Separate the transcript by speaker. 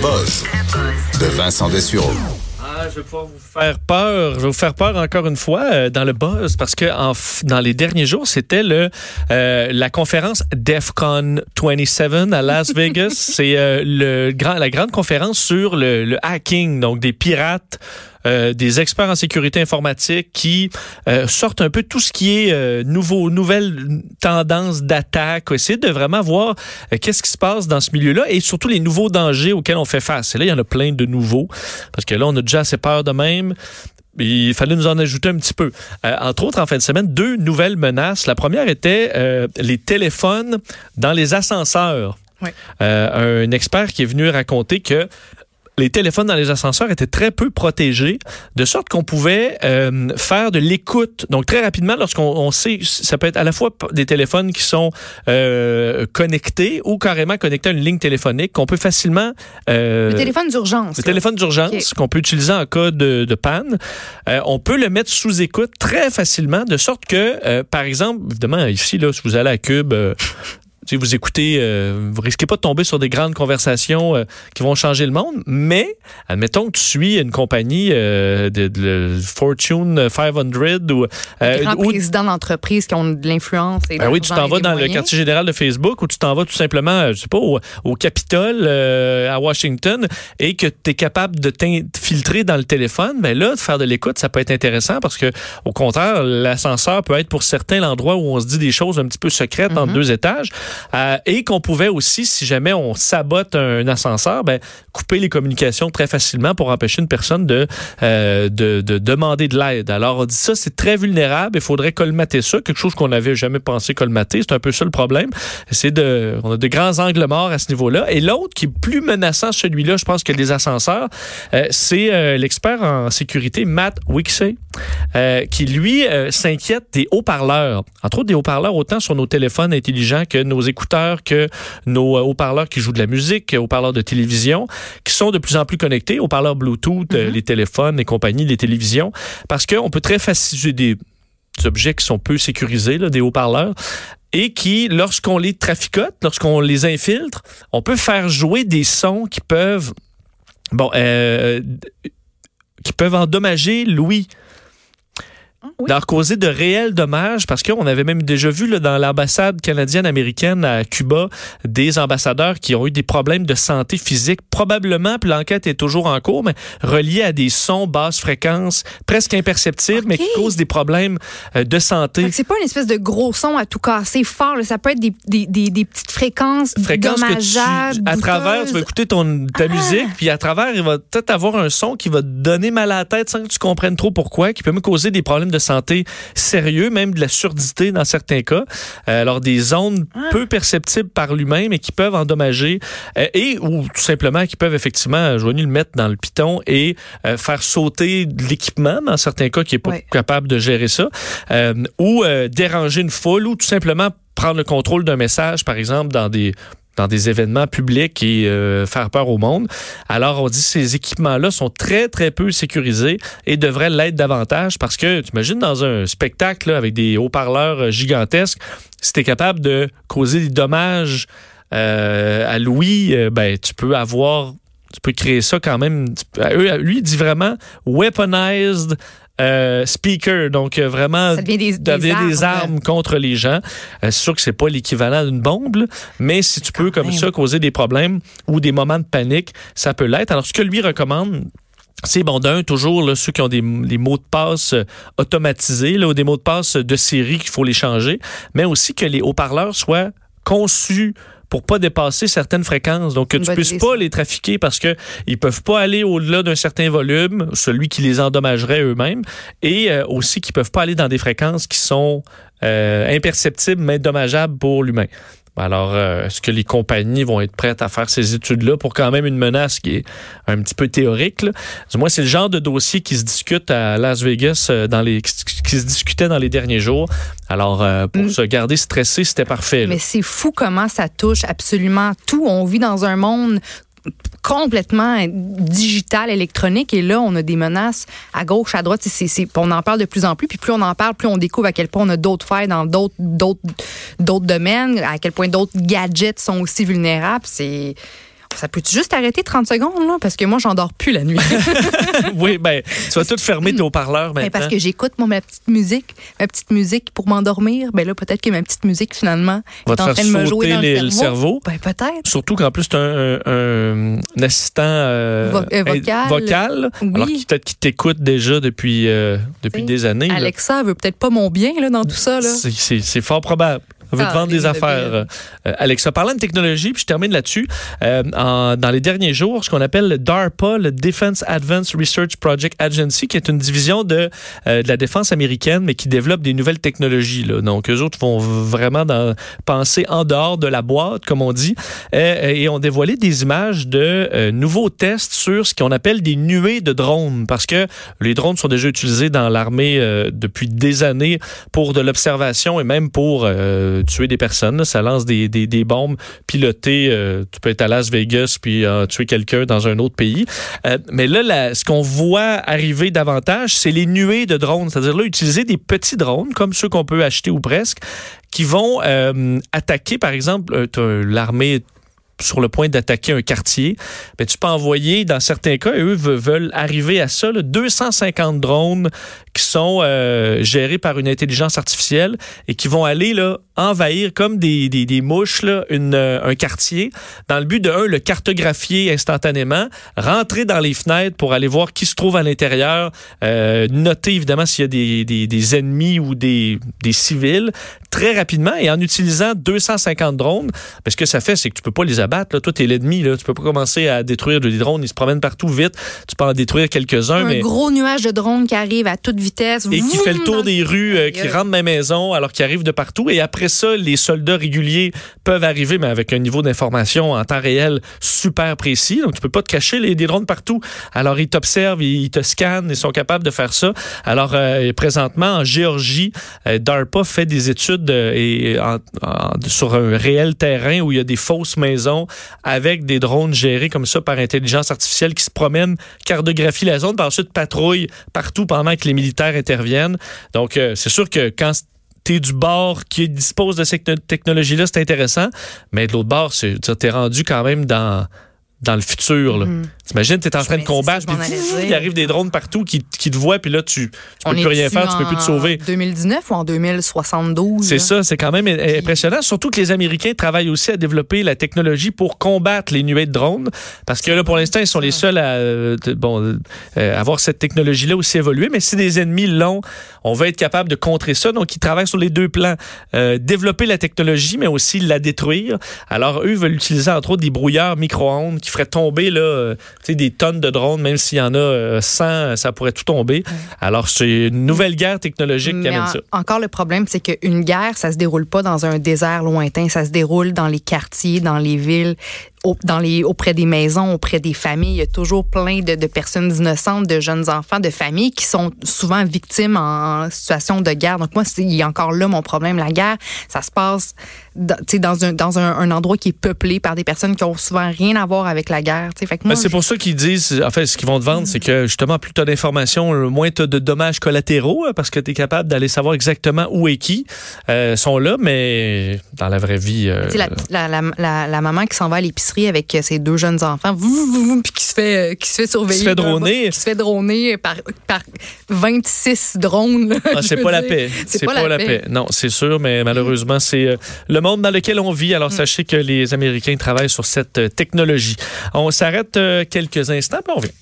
Speaker 1: buzz de Vincent Dessureau.
Speaker 2: Ah, je vais pouvoir vous faire peur. Je vais vous faire peur encore une fois euh, dans le buzz parce que en, dans les derniers jours, c'était le euh, la conférence DEFCON 27 à Las Vegas. C'est euh, le grand la grande conférence sur le, le hacking, donc des pirates des experts en sécurité informatique qui euh, sortent un peu tout ce qui est euh, nouveau, nouvelles tendances d'attaque, essayer de vraiment voir qu'est-ce qui se passe dans ce milieu-là et surtout les nouveaux dangers auxquels on fait face. Et là, il y en a plein de nouveaux parce que là, on a déjà assez peur de même. Il fallait nous en ajouter un petit peu. entre autres, en fin de semaine, deux nouvelles menaces. La première était les téléphones dans les ascenseurs. Oui. un expert qui est venu raconter que les téléphones dans les ascenseurs étaient très peu protégés, de sorte qu'on pouvait euh, faire de l'écoute. Donc très rapidement, lorsqu'on on sait, ça peut être à la fois des téléphones qui sont euh, connectés ou carrément connectés à une ligne téléphonique, qu'on peut facilement...
Speaker 3: Euh, le téléphone d'urgence.
Speaker 2: Le téléphone d'urgence qu'on peut utiliser en cas de, de panne. Euh, on peut le mettre sous écoute très facilement, de sorte que, euh, par exemple, évidemment, ici, là, si vous allez à Cube, si vous écoutez, euh, vous risquez pas de tomber sur des grandes conversations euh, qui vont changer le monde, mais admettons que tu suis une compagnie euh, de, Fortune 500 ou
Speaker 3: euh, ou, présidents d'entreprise qui ont de l'influence.
Speaker 2: Ben oui, tu t'en vas dans le quartier général de Facebook ou tu t'en vas tout simplement, je sais pas, au, au Capitole à Washington et que tu es capable de t'infiltrer dans le téléphone, ben là, de faire de l'écoute, ça peut être intéressant parce que au contraire, l'ascenseur peut être pour certains l'endroit où on se dit des choses un petit peu secrètes entre mm-hmm. deux étages. Euh, et qu'on pouvait aussi, si jamais on sabote un ascenseur, ben, couper les communications très facilement pour empêcher une personne de, euh, de, demander de l'aide. Alors, on dit ça, c'est très vulnérable. Il faudrait colmater ça, quelque chose qu'on n'avait jamais pensé colmater. C'est un peu ça le problème. C'est de, on a de grands angles morts à ce niveau-là. Et l'autre qui est plus menaçant, celui-là, je pense que les ascenseurs, euh, c'est l'expert en sécurité Matt Wixey, qui lui s'inquiète des haut-parleurs. Entre autres, des haut-parleurs autant sur nos téléphones intelligents que nos écouteurs que nos euh, haut-parleurs qui jouent de la musique, haut-parleurs de télévision, qui sont de plus en plus connectés, haut-parleurs Bluetooth, euh, mhm. les téléphones, les compagnies, les télévisions, parce qu'on peut très facilement des, objets qui sont peu sécurisés, là, des haut-parleurs, et qui, lorsqu'on les traficote, lorsqu'on les infiltre, on peut faire jouer des sons qui peuvent, bon, euh, qui peuvent endommager Louis leur causer de réels dommages parce qu'on avait même déjà vu là, dans l'ambassade canadienne-américaine à Cuba des ambassadeurs qui ont eu des problèmes de santé physique, probablement, puis l'enquête est toujours en cours, mais reliés à des sons basse fréquence, presque imperceptibles, mais qui causent des problèmes euh, de santé.
Speaker 3: C'est pas une espèce de gros son à tout casser fort, ça peut être des, des, des, des petites fréquences, fréquences dommageables.
Speaker 2: à travers, tu vas écouter ton, ta ah! musique, puis à travers, il va peut-être avoir un son qui va te donner mal à la tête sans que tu comprennes trop pourquoi, qui peut me causer des problèmes de santé sérieux, même de la surdité dans certains cas. Euh, alors des ondes ah. peu perceptibles par lui-même et qui peuvent endommager euh, et ou tout simplement qui peuvent effectivement, je vais le mettre dans le piton et euh, faire sauter l'équipement dans certains cas qui est pas capable de gérer ça ou déranger une foule ou tout simplement prendre le contrôle d'un message, par exemple, dans des dans des événements publics et euh, faire peur au monde. Alors, on dit que ces équipements-là sont très, très peu sécurisés et devraient l'être davantage parce que, tu imagines, dans un spectacle avec des haut-parleurs euh, gigantesques, si tu es capable de causer des dommages euh, à Louis, ben, tu peux avoir tu peux créer ça quand même. Lui, il dit vraiment weaponized euh, speaker, donc euh, vraiment
Speaker 3: ça devient des,
Speaker 2: armes, contre les gens. Euh, c'est sûr que c'est pas l'équivalent d'une bombe, mais si tu peux comme ça causer des problèmes ou des moments de panique, ça peut l'être. Alors ce que lui recommande, c'est bon d'un toujours là, ceux qui ont des, mots de passe automatisés là, ou des mots de passe de série qu'il faut les changer, mais aussi que les haut-parleurs soient conçus pour pas dépasser certaines fréquences. Donc, que tu puisses pas les trafiquer parce que ils peuvent pas aller au-delà d'un certain volume, celui qui les endommagerait eux-mêmes, et euh, aussi qu'ils peuvent pas aller dans des fréquences qui sont euh, imperceptibles mais dommageables pour l'humain. Alors, euh, est-ce que les compagnies vont être prêtes à faire ces études-là pour quand même une menace qui est un petit peu théorique? Là? Moins, c'est le genre de dossier qui se discute à Las Vegas dans les qui se discutait dans les derniers jours. Alors, euh, pour mm. se garder stressé, c'était parfait.
Speaker 3: Mais c'est fou comment ça touche absolument tout. On vit dans un monde complètement digital, électronique. Et là, on a des menaces à gauche, à droite. C'est, on en parle de plus en plus. Puis plus on en parle, plus on découvre à quel point on a d'autres failles dans d'autres, d'autres, d'autres domaines, à quel point d'autres gadgets sont aussi vulnérables. C'est Ça peut juste arrêter 30 secondes, là? Parce que moi, j'endors plus la nuit.
Speaker 2: oui, ben, tu vas tout fermer tes haut-parleurs maintenant.
Speaker 3: Ben, parce que j'écoute ma petite musique, ma petite musique pour m'endormir. Ben là, peut-être que ma petite musique, finalement,
Speaker 2: va
Speaker 3: est en train de me jouer dans
Speaker 2: les,
Speaker 3: le
Speaker 2: cerveau.
Speaker 3: Ben, peut-être.
Speaker 2: Surtout qu'en plus, tu as un, un, un, assistant euh,
Speaker 3: Vo euh, vocal,
Speaker 2: vocal
Speaker 3: oui.
Speaker 2: alors peut-être qu'il t'écoute déjà depuis, euh, depuis des années.
Speaker 3: Alexa là. veut peut-être pas mon bien là, dans tout ça.
Speaker 2: C'est fort probable. On veut ah, te vendre des affaires. Euh, Alexa, parlant de technologie, puis je termine là-dessus. Euh, dans les derniers jours, ce qu'on appelle le DARPA, le Defense Advanced Research Project Agency, qui est une division de, euh, de la défense américaine, mais qui développe des nouvelles technologies. Là. Donc, eux autres vont vraiment dans, penser en dehors de la boîte, comme on dit, et ont dévoilé des images de nouveaux tests sur ce qu'on appelle des nuées de drones, parce que les drones sont déjà utilisés dans l'armée depuis des années pour de l'observation et même pour tuer des personnes. Ça lance des, des, des bombes pilotées. Euh, tu peux être à Las Vegas puis euh, tuer quelqu'un dans un autre pays. Euh, mais là, ce qu'on voit arriver davantage, c'est les nuées de drones. C'est-à-dire là, utiliser des petits drones comme ceux qu'on peut acheter ou presque qui vont attaquer, par exemple, l'armée sur le point d'attaquer un quartier, mais tu peux envoyer, dans certains cas, eux veulent arriver à ça, là, 250 drones qui sont euh, gérés par une intelligence artificielle et qui vont aller là, envahir comme des, des, des mouches là, une, euh, un quartier dans le but de, un, le cartographier instantanément, rentrer dans les fenêtres pour aller voir qui se trouve à l'intérieur, euh, noter évidemment s'il y a des, des, des ennemis ou des, des civils, très rapidement et en utilisant 250 drones. Mais ce que ça fait, c'est que tu peux pas les abattre. Là. Toi, t'es l'ennemi. Là. Tu peux pas commencer à détruire des drones. Ils se promènent partout vite. Tu peux en détruire quelques-uns.
Speaker 3: Un
Speaker 2: mais...
Speaker 3: gros nuage de drones qui arrive à toute vitesse.
Speaker 2: Et qui fait le tour des rues, euh, qui rentre dans ma maison alors qu'il arrive de partout. Et après ça, les soldats réguliers peuvent arriver, mais avec un niveau d'information en temps réel super précis. Donc, tu peux pas te cacher les, des drones partout. Alors, ils t'observent, ils te scannent, ils sont capables de faire ça. Alors, euh, présentement, en Géorgie, euh, DARPA fait des études et en, sur un réel terrain où il y a des fausses maisons avec des drones gérés comme ça par intelligence artificielle qui se promènent, cartographient la zone, par ensuite patrouillent partout pendant que les militaires interviennent. Donc, euh, c'est sûr que quand tu es du bord qui dispose de cette technologie-là, c'est intéressant, mais de l'autre bord, tu es rendu quand même dans dans le futur. Là. Mm. T'imagines, tu es en train de combattre, puis il arrive des drones partout qui, qui te voient, puis là, tu, tu peux plus rien faire, tu peux plus te sauver.
Speaker 3: En 2019 ou en 2072?
Speaker 2: C'est ça, c'est quand même impressionnant. Surtout que les Américains travaillent aussi à développer la technologie pour combattre les nuées de drones, parce que là, pour l'instant, ils sont les seuls à euh, bon, euh, avoir cette technologie-là aussi évoluée, mais si des ennemis l'ont, on va être capable de contrer ça. Donc, ils travaillent sur les deux plans. Euh, développer la technologie, mais aussi la détruire. Alors, eux veulent utiliser, entre autres, des brouilleurs micro-ondes qui ferait tomber là, euh, des tonnes de drones, même s'il y en a 100, euh, ça pourrait tout tomber. Alors, c'est une nouvelle guerre technologique qui amène ça.
Speaker 3: Encore, le problème, c'est qu'une guerre, ça se déroule pas dans un désert lointain, ça se déroule dans les quartiers, dans les villes dans les, auprès des maisons, auprès des familles. Il y a toujours plein de, de, personnes innocentes, de jeunes enfants, de familles qui sont souvent victimes en situation de guerre. Donc moi, il y a encore là mon problème. La guerre, ça se passe dans, dans, un, dans un, un, endroit qui est peuplé par des personnes qui ont souvent rien à voir avec la guerre.
Speaker 2: Moi, c'est pour ça qu'ils disent, en fait, ce qu'ils vont te vendre, c'est que justement, plus tu as d'informations, moins tu as de dommages collatéraux, hein, parce que tu es capable d'aller savoir exactement où et qui euh, sont là, mais dans la vraie vie... Euh,
Speaker 3: la, la, la, la, maman qui s'en va à l'épicerie avec ses deux jeunes enfants, puis qui se fait, euh, qui se fait surveiller.
Speaker 2: Qui se fait droner.
Speaker 3: Qui se fait droner par, par 26 drones.
Speaker 2: Ah, c'est pas la paix. C'est pas, la paix. Non, c'est sûr, mais malheureusement, c'est euh, le monde dans lequel on vit. Alors, mm. sachez que les Américains travaillent sur cette euh, technologie. On s'arrête quelques instants, puis on revient.